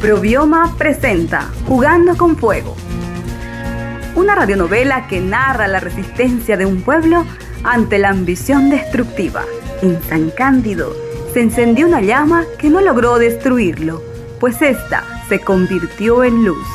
Probioma presenta Jugando con Fuego. Una radionovela que narra la resistencia de un pueblo ante la ambición destructiva. En San Cándido se encendió una llama que no logró destruirlo, pues ésta se convirtió en luz.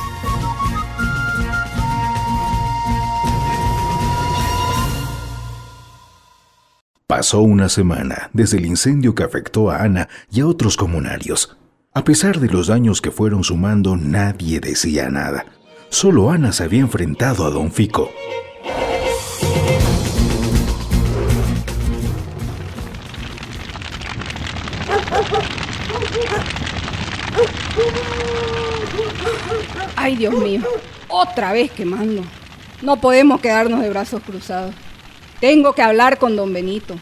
Pasó una semana desde el incendio que afectó a Ana y a otros comunarios. A pesar de los daños que fueron sumando, nadie decía nada. Solo Ana se había enfrentado a Don Fico. Ay, Dios mío, otra vez quemando. No podemos quedarnos de brazos cruzados. Tengo que hablar con don Benito.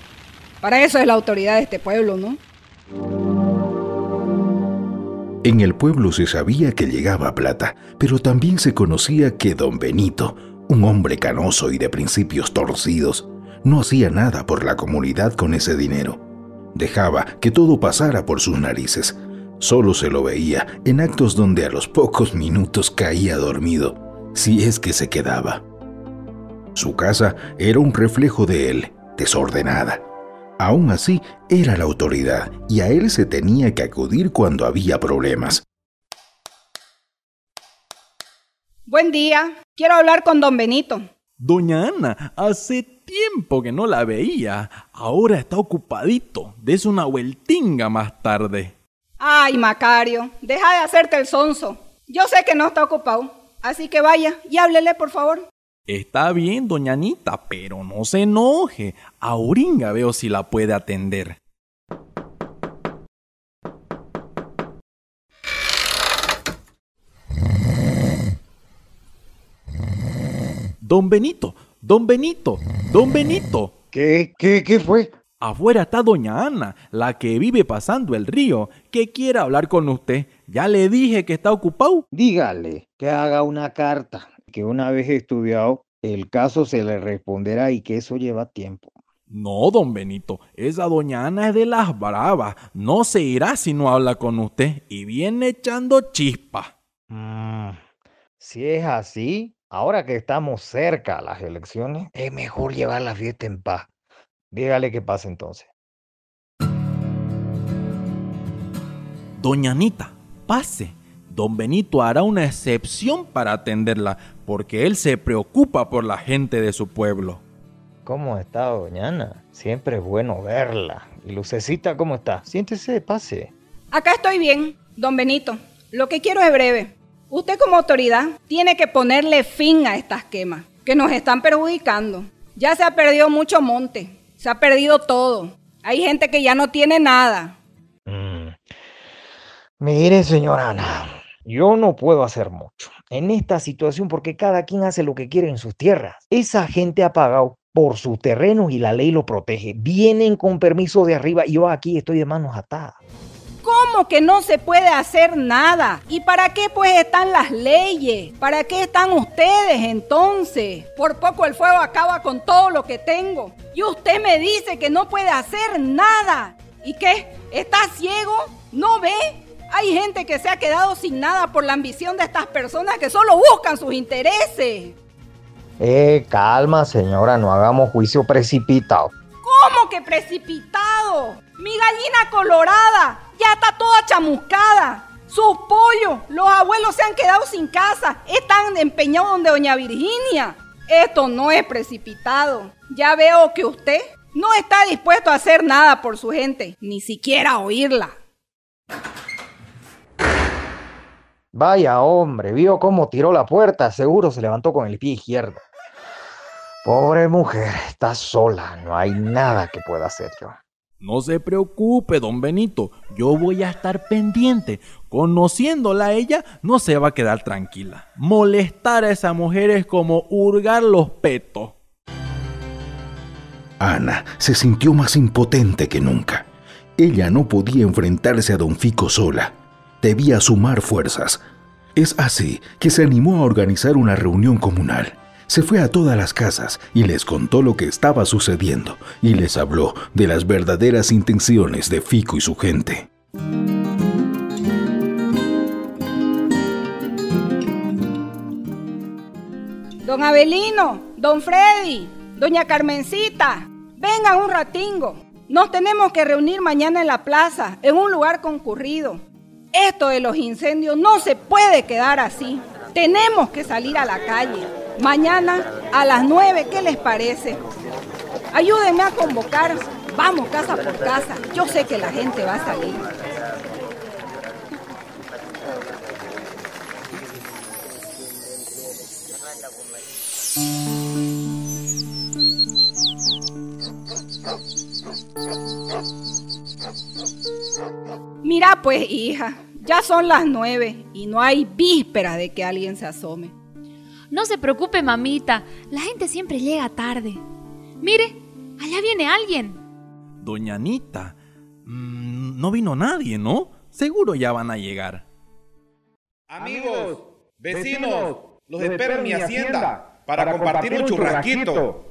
Para eso es la autoridad de este pueblo, ¿no? En el pueblo se sabía que llegaba plata, pero también se conocía que don Benito, un hombre canoso y de principios torcidos, no hacía nada por la comunidad con ese dinero. Dejaba que todo pasara por sus narices. Solo se lo veía en actos donde a los pocos minutos caía dormido, si es que se quedaba. Su casa era un reflejo de él, desordenada Aún así, era la autoridad y a él se tenía que acudir cuando había problemas. Buen día, quiero hablar con don Benito. Doña Ana, hace tiempo que no la veía. Ahora está ocupadito. Des una vueltinga más tarde. Ay, Macario, deja de hacerte el sonso. Yo sé que no está ocupado, así que vaya y háblele, por favor. Está bien, doña Anita, pero no se enoje. Auringa veo si la puede atender. Don Benito, don Benito, don Benito. ¿Qué, qué, qué fue? Afuera está doña Ana, la que vive pasando el río, que quiere hablar con usted. Ya le dije que está ocupado. Dígale que haga una carta que una vez estudiado, el caso se le responderá y que eso lleva tiempo. No, don Benito, esa doña Ana es de las bravas. No se irá si no habla con usted y viene echando chispa. Mm, si es así, ahora que estamos cerca a las elecciones, es mejor llevar la fiesta en paz. Dígale que pase entonces. Doña Anita, pase. Don Benito hará una excepción para atenderla, porque él se preocupa por la gente de su pueblo. ¿Cómo está, doña Ana? Siempre es bueno verla. ¿Y Lucecita cómo está? Siéntese, pase. Acá estoy bien, don Benito. Lo que quiero es breve. Usted como autoridad tiene que ponerle fin a estas quemas, que nos están perjudicando. Ya se ha perdido mucho monte, se ha perdido todo. Hay gente que ya no tiene nada. Mm. Mire, señora Ana, yo no puedo hacer mucho en esta situación porque cada quien hace lo que quiere en sus tierras. Esa gente ha pagado por sus terrenos y la ley lo protege. Vienen con permiso de arriba y yo aquí estoy de manos atadas. ¿Cómo que no se puede hacer nada? ¿Y para qué pues están las leyes? ¿Para qué están ustedes entonces? Por poco el fuego acaba con todo lo que tengo. Y usted me dice que no puede hacer nada. ¿Y qué? ¿Está ciego? ¿No ve? Hay gente que se ha quedado sin nada por la ambición de estas personas que solo buscan sus intereses. Eh, calma, señora, no hagamos juicio precipitado. ¿Cómo que precipitado? Mi gallina colorada ya está toda chamuscada. Sus pollos, los abuelos se han quedado sin casa. Están empeñados donde doña Virginia. Esto no es precipitado. Ya veo que usted no está dispuesto a hacer nada por su gente, ni siquiera oírla. Vaya hombre, vio cómo tiró la puerta, seguro se levantó con el pie izquierdo. Pobre mujer, está sola, no hay nada que pueda hacer yo. No se preocupe, don Benito, yo voy a estar pendiente. Conociéndola a ella, no se va a quedar tranquila. Molestar a esa mujer es como hurgar los petos. Ana se sintió más impotente que nunca. Ella no podía enfrentarse a don Fico sola debía sumar fuerzas. Es así que se animó a organizar una reunión comunal. Se fue a todas las casas y les contó lo que estaba sucediendo y les habló de las verdaderas intenciones de Fico y su gente. Don Abelino, don Freddy, doña Carmencita, vengan un ratingo. Nos tenemos que reunir mañana en la plaza, en un lugar concurrido. Esto de los incendios no se puede quedar así. Tenemos que salir a la calle. Mañana a las 9, ¿qué les parece? Ayúdenme a convocar. Vamos casa por casa. Yo sé que la gente va a salir. Mira pues, hija, ya son las nueve y no hay víspera de que alguien se asome. No se preocupe, mamita, la gente siempre llega tarde. Mire, allá viene alguien. Doña Anita, mm, no vino nadie, ¿no? Seguro ya van a llegar. Amigos, vecinos, los espero en mi hacienda para compartir un churrasquito.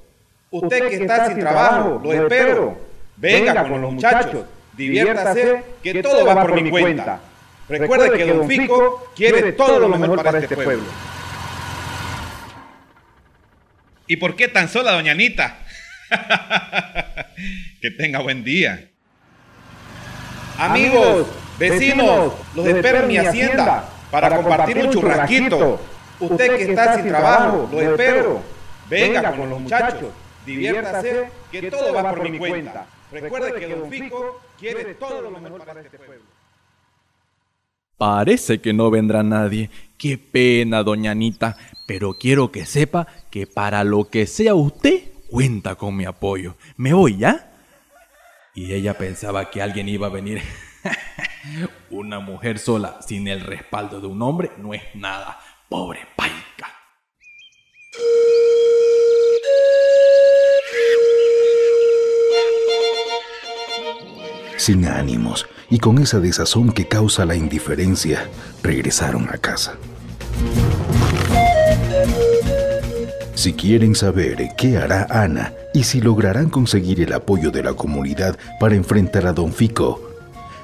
Usted que está sin trabajo, lo espero. Venga con los muchachos, diviértase, que todo va por mi cuenta. Recuerde que Don Fico quiere todo lo mejor para este pueblo. ¿Y por qué tan sola, doña Anita? que tenga buen día. Amigos, vecinos, los espero en mi hacienda para compartir un churrasquito. Usted que está sin trabajo, lo espero. Venga con los muchachos, diviértase, que todo va por mi cuenta. Recuerde que Don Fico quiere todo lo mejor para este pueblo. Parece que no vendrá nadie. Qué pena, doña Anita. Pero quiero que sepa que para lo que sea usted, cuenta con mi apoyo. ¿Me voy ya? Y ella pensaba que alguien iba a venir. Una mujer sola sin el respaldo de un hombre no es nada. Pobre paica. Sin ánimos y con esa desazón que causa la indiferencia, regresaron a casa. Si quieren saber qué hará Ana y si lograrán conseguir el apoyo de la comunidad para enfrentar a Don Fico,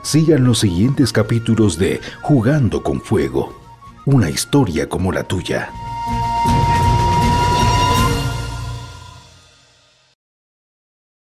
sigan los siguientes capítulos de Jugando con Fuego, una historia como la tuya.